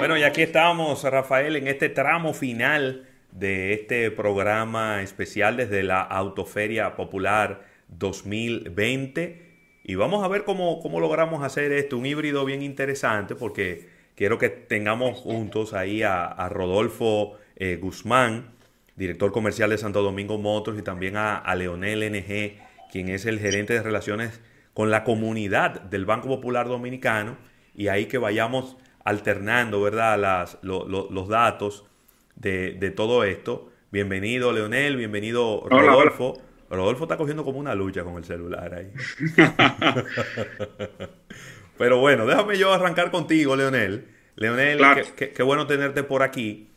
Bueno, y aquí estamos, Rafael, en este tramo final de este programa especial desde la Autoferia Popular 2020. Y vamos a ver cómo, cómo logramos hacer esto, un híbrido bien interesante, porque quiero que tengamos juntos ahí a, Rodolfo eh, Guzmán, director comercial de Santo Domingo Motors, y también a, a Leonel NG, quien es el gerente de relaciones con la comunidad del Banco Popular Dominicano, y ahí que vayamos alternando, ¿verdad?, Las, los datos de, todo esto. Bienvenido, Leonel, bienvenido, Rodolfo. Rodolfo está cogiendo como una lucha con el celular ahí. Pero bueno, déjame yo arrancar contigo, Leonel. Leonel, qué, bueno tenerte por aquí.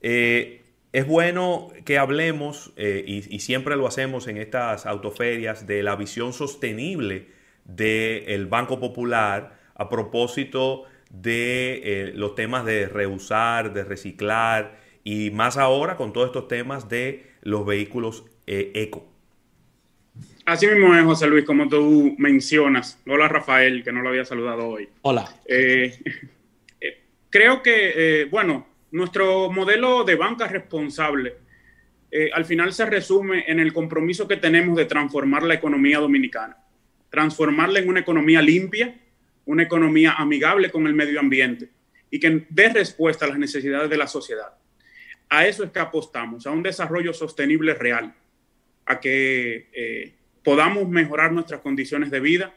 Eh, es bueno que hablemos, eh, y, siempre lo hacemos en estas autoferias, de la visión sostenible del Banco Popular a propósito de eh, los temas de reusar, de reciclar y más ahora con todos estos temas de los vehículos eco. Así mismo es, José Luis, como tú mencionas. Hola, Rafael, que no lo había saludado hoy. Hola. Eh, eh, creo que, eh, bueno, nuestro modelo de banca responsable al final se resume en el compromiso que tenemos de transformar la economía dominicana, transformarla en una economía limpia, una economía amigable con el medio ambiente y que dé respuesta a las necesidades de la sociedad. A eso es que apostamos, a un desarrollo sostenible real, a que podamos mejorar nuestras condiciones de vida,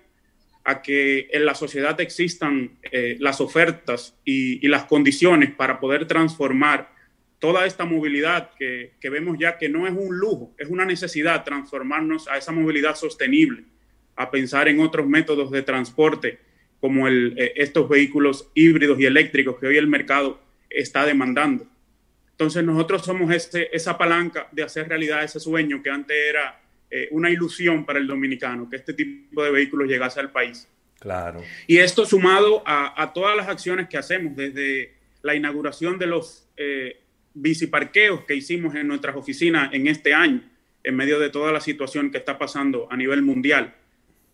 a que en la sociedad existan eh, las ofertas y, las condiciones para poder transformar toda esta movilidad que, vemos ya que no es un lujo, es una necesidad transformarnos a esa movilidad sostenible, a pensar en otros métodos de transporte como el, eh, estos vehículos híbridos y eléctricos que hoy el mercado está demandando. Entonces nosotros somos esa palanca de hacer realidad ese sueño que antes era eh, una ilusión para el dominicano que este tipo de vehículos llegase al país. Claro. Y esto sumado a, todas las acciones que hacemos desde la inauguración de los eh, biciparqueos que hicimos en nuestras oficinas en este año, en medio de toda la situación que está pasando a nivel mundial,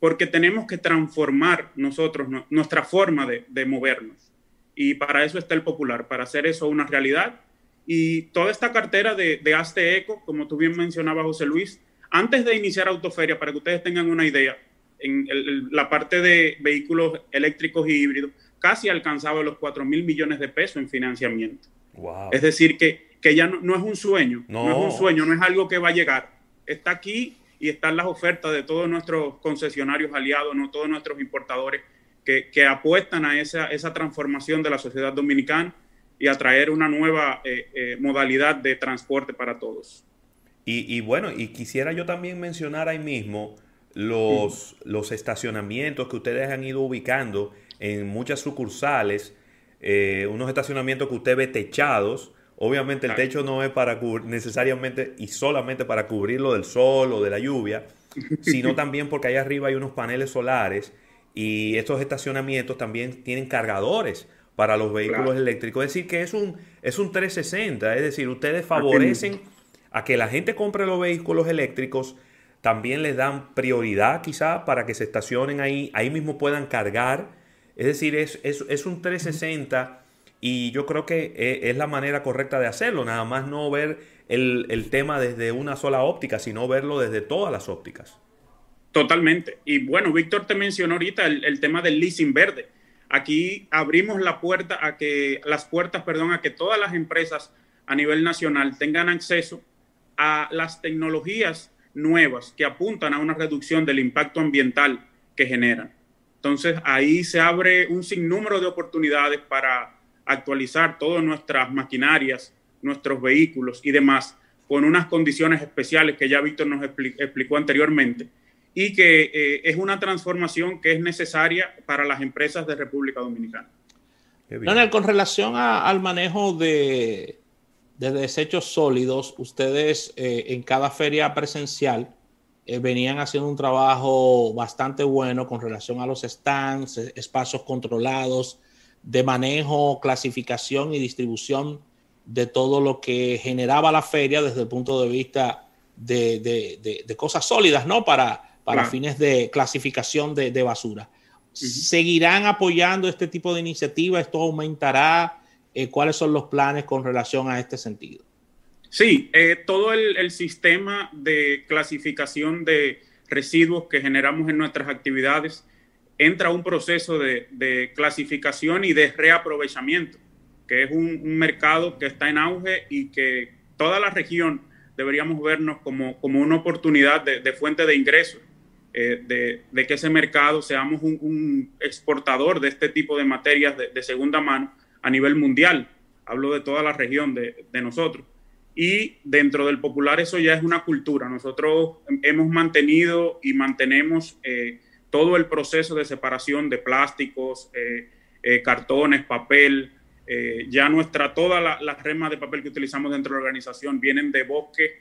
porque tenemos que transformar nosotros nuestra forma de, movernos. Y para eso está el popular, para hacer eso una realidad. Y toda esta cartera de, de Eco, como tú bien mencionabas, José Luis, antes de iniciar Autoferia, para que ustedes tengan una idea, en la parte de vehículos eléctricos y híbridos, casi alcanzaba los 4 mil millones de pesos en financiamiento. Es decir, que, que ya no, es un sueño, no. es un sueño, no es algo que va a llegar. Está aquí y están las ofertas de todos nuestros concesionarios aliados, no todos nuestros importadores que, que apuestan a esa, esa, transformación de la sociedad dominicana y a traer una nueva eh, eh, modalidad de transporte para todos. Y, bueno, y quisiera yo también mencionar ahí mismo los, los estacionamientos que ustedes han ido ubicando en muchas sucursales, eh, unos estacionamientos que usted ve techados. Obviamente el techo no es para necesariamente y solamente para cubrirlo del sol o de la lluvia, sino también porque ahí arriba hay unos paneles solares y estos estacionamientos también tienen cargadores para los vehículos eléctricos. Es decir, que es un, es un 360, es decir, ustedes favorecen a que la gente compre los vehículos eléctricos, también les dan prioridad quizá para que se estacionen ahí, ahí mismo puedan cargar. Es decir, es, es, un 360 y yo creo que e, es la manera correcta de hacerlo, nada más no ver el, tema desde una sola óptica, sino verlo desde todas las ópticas. Totalmente. Y bueno, Víctor te mencionó ahorita el, el, tema del leasing verde. Aquí abrimos la puerta a que, las puertas, perdón, a que todas las empresas a nivel nacional tengan acceso a las tecnologías nuevas que apuntan a una reducción del impacto ambiental que generan. Entonces ahí se abre un sinnúmero de oportunidades para actualizar todas nuestras maquinarias, nuestros vehículos y demás con unas condiciones especiales que ya Víctor nos explicó anteriormente y que eh, es una transformación que es necesaria para las empresas de República Dominicana. con relación al manejo de, de desechos sólidos, ustedes eh, en cada feria presencial eh, venían haciendo un trabajo bastante bueno con relación a los stands, espacios controlados, de manejo, clasificación y distribución de todo lo que generaba la feria desde el punto de vista de, cosas sólidas, ¿no? Para, para fines de clasificación de, basura. ¿Seguirán apoyando este tipo de iniciativas? ¿Esto aumentará? eh, cuáles son los planes con relación a este sentido. Sí, eh, todo el, sistema de clasificación de residuos que generamos en nuestras actividades entra un proceso de, clasificación y de reaprovechamiento, que es un, mercado que está en auge y que toda la región deberíamos vernos como, como una oportunidad de, fuente de ingresos, eh, de, que ese mercado seamos un, exportador de este tipo de materias de, segunda mano a nivel mundial. Hablo de toda la región de nosotros y dentro del popular eso ya es una cultura. Nosotros hemos mantenido y mantenemos eh, todo el proceso de separación de plásticos, eh, eh, cartones, papel. ya nuestra, todas las remas de papel que utilizamos dentro de la organización vienen de bosques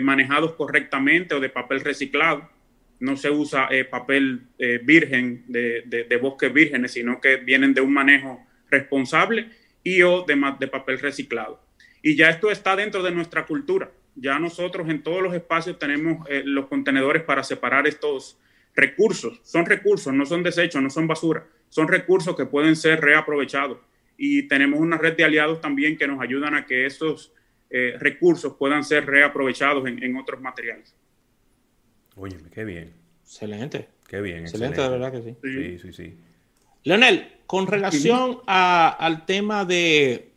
manejados correctamente o de papel reciclado. No se usa papel virgen de, bosques vírgenes, sino que vienen de un manejo responsable y o de, de papel reciclado. Y ya esto está dentro de nuestra cultura. Ya nosotros en todos los espacios tenemos eh, los contenedores para separar estos recursos. Son recursos, no son desechos, no son basura. Son recursos que pueden ser reaprovechados. Y tenemos una red de aliados también que nos ayudan a que esos eh, recursos puedan ser reaprovechados en, otros materiales. Oye, qué bien. Excelente. Qué bien. Excelente, de verdad que sí. Sí, sí, sí. Leonel, con relación al tema de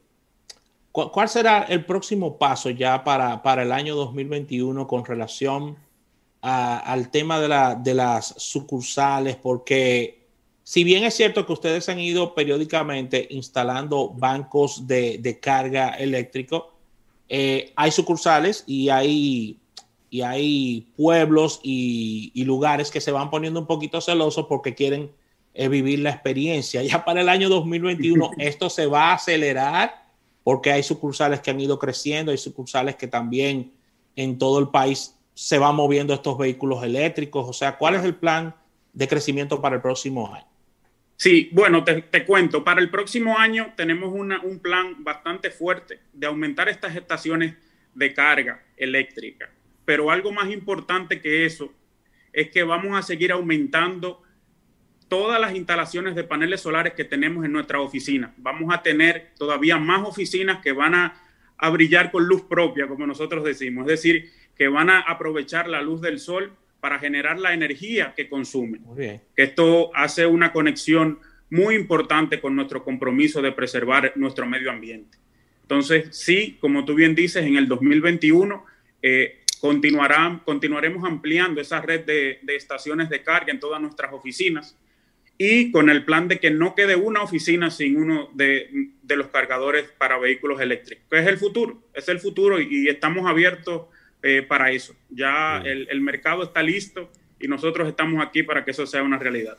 ¿Cuál será el próximo paso ya para, para el año 2021 con relación al tema de, la, de, las sucursales? Porque si bien es cierto que ustedes han ido periódicamente instalando bancos de, de carga eléctrico, eh, hay sucursales y hay, y hay pueblos y, y, lugares que se van poniendo un poquito celosos porque quieren eh, vivir la experiencia. Ya para el año 2021 esto se va a acelerar porque hay sucursales que han ido creciendo, hay sucursales que también en todo el país se van moviendo estos vehículos eléctricos. O sea, ¿cuál es el plan de crecimiento para el próximo año? Sí, bueno, te, cuento, para el próximo año tenemos un plan bastante fuerte de aumentar estas estaciones de carga eléctrica. Pero algo más importante que eso es que vamos a seguir aumentando todas las instalaciones de paneles solares que tenemos en nuestra oficina. Vamos a tener todavía más oficinas que van a, brillar con luz propia, como nosotros decimos, es decir, que van a aprovechar la luz del sol para generar la energía que consumen. Esto hace una conexión muy importante con nuestro compromiso de preservar nuestro medio ambiente. Entonces, sí, como tú bien dices, en el 2021 eh, continuaremos ampliando esa red de estaciones de carga en todas nuestras oficinas y con el plan de que no quede una oficina sin uno de, los cargadores para vehículos eléctricos. es el futuro, es el futuro y, estamos abiertos eh, para eso. Ya el, el, mercado está listo y nosotros estamos aquí para que eso sea una realidad.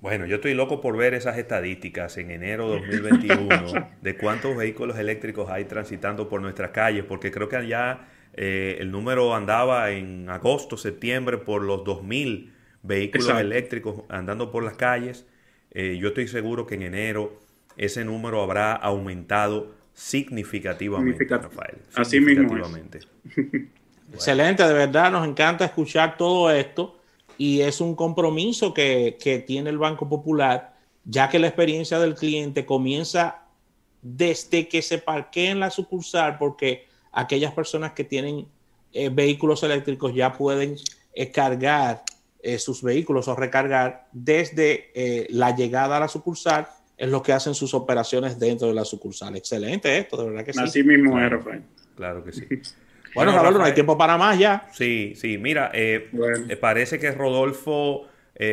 Bueno, yo estoy loco por ver esas estadísticas en enero 2021 de cuántos vehículos eléctricos hay transitando por nuestras calles, porque creo que ya eh, el número andaba en agosto, septiembre por los 2000 vehículos eléctricos andando por las calles. Eh, yo estoy seguro que en enero ese número habrá aumentado significativamente, Rafael. Así mismo. Excelente, de verdad, nos encanta escuchar todo esto y es un compromiso que, que tiene el Banco Popular, ya que la experiencia del cliente comienza desde que se parquee en la sucursal, porque aquellas personas que tienen eh, vehículos eléctricos ya pueden eh, cargar eh, sus vehículos o recargar desde eh, la llegada a la sucursal es lo que hacen sus operaciones dentro de la sucursal. Excelente esto, de verdad que sí. Así mismo es, Rafael. Claro que sí. bueno, Rafael, no hay tiempo para más ya. Sí, sí, mira, eh, parece que Rodolfo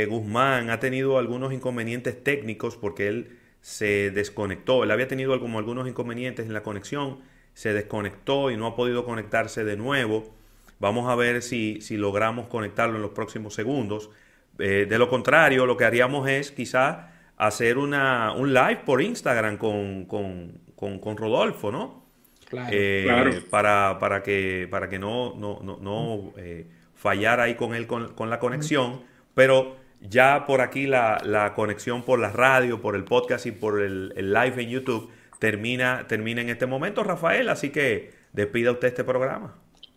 Guzmán ha tenido algunos inconvenientes técnicos porque él se desconectó. Él había tenido como algunos inconvenientes en la conexión, se desconectó y no ha podido conectarse de nuevo. Vamos a ver si, si logramos conectarlo en los próximos segundos. Eh, de lo contrario, lo que haríamos es quizá hacer una, un live por Instagram con, con, Rodolfo, ¿no? Claro, eh, Para, para, que, para que no, no, no, eh, fallara ahí con él con, la conexión, pero ya por aquí la, conexión por la radio, por el podcast y por el, el, live en YouTube termina, termina en este momento, Rafael, así que despida usted este programa.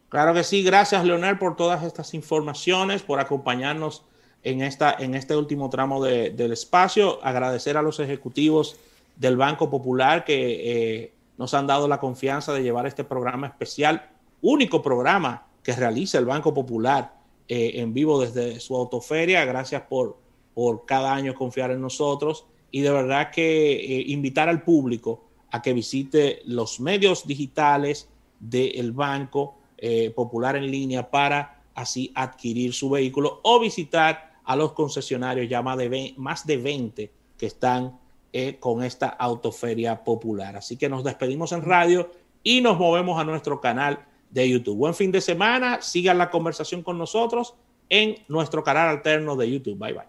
Claro que sí, gracias Leonel por todas estas informaciones, por acompañarnos en, esta, en este último tramo del espacio. Agradecer a los ejecutivos del Banco Popular que eh, nos han dado la confianza de llevar este programa especial, único programa que realiza el Banco Popular eh, en vivo desde su autoferia. Gracias por, por cada año confiar en nosotros y de verdad que eh, invitar al público a que visite los medios digitales del Banco eh, Popular en línea para así adquirir su vehículo o visitar a los concesionarios ya más de, más de 20 que están eh, con esta autoferia popular. Así que nos despedimos en radio y nos movemos a nuestro canal de YouTube. Buen fin de semana, sigan la conversación con nosotros en nuestro canal alterno de YouTube. Bye bye.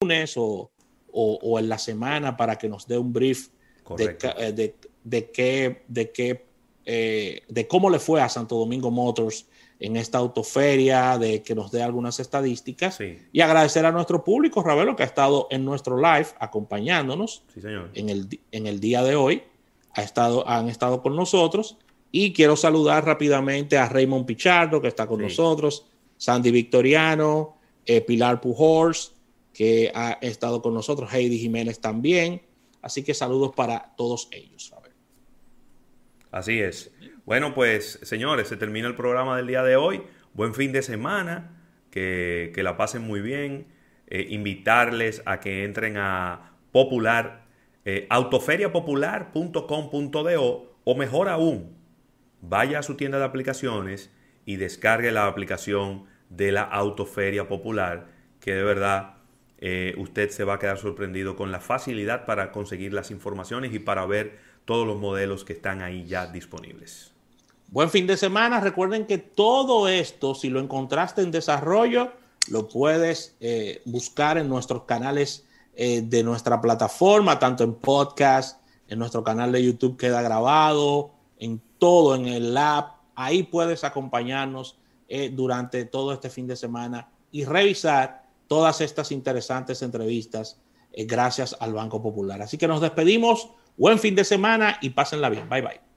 Lunes o, o, en la semana para que nos dé un brief de, eh, de, de, qué, de, qué, eh, de cómo le fue a Santo Domingo Motors en esta autoferia, de que nos dé algunas estadísticas y agradecer a nuestro público, Ravelo, que ha estado en nuestro live acompañándonos En, el, en el día de hoy. Ha estado, han estado con nosotros y quiero saludar rápidamente a Raymond Pichardo, que está con nosotros, Sandy Victoriano, eh, Pilar Pujols, que ha estado con nosotros, Heidi Jiménez también. Así que saludos para todos ellos. Así es. Bueno, pues señores, se termina el programa del día de hoy. Buen fin de semana, que, la pasen muy bien. Eh, invitarles a que entren a popular, eh, o mejor aún, vaya a su tienda de aplicaciones y descargue la aplicación de la Autoferia Popular, que de verdad eh, usted se va a quedar sorprendido con la facilidad para conseguir las informaciones y para ver todos los modelos que están ahí ya disponibles. Buen fin de semana. Recuerden que todo esto, si lo encontraste en desarrollo, lo puedes eh, buscar en nuestros canales eh, de nuestra plataforma, tanto en podcast, en nuestro canal de YouTube queda grabado, en todo, en el app. Ahí puedes acompañarnos durante todo este fin de semana y revisar todas estas interesantes entrevistas eh, gracias al Banco Popular. Así que nos despedimos. Buen fin de semana y pásenla bien. Bye bye.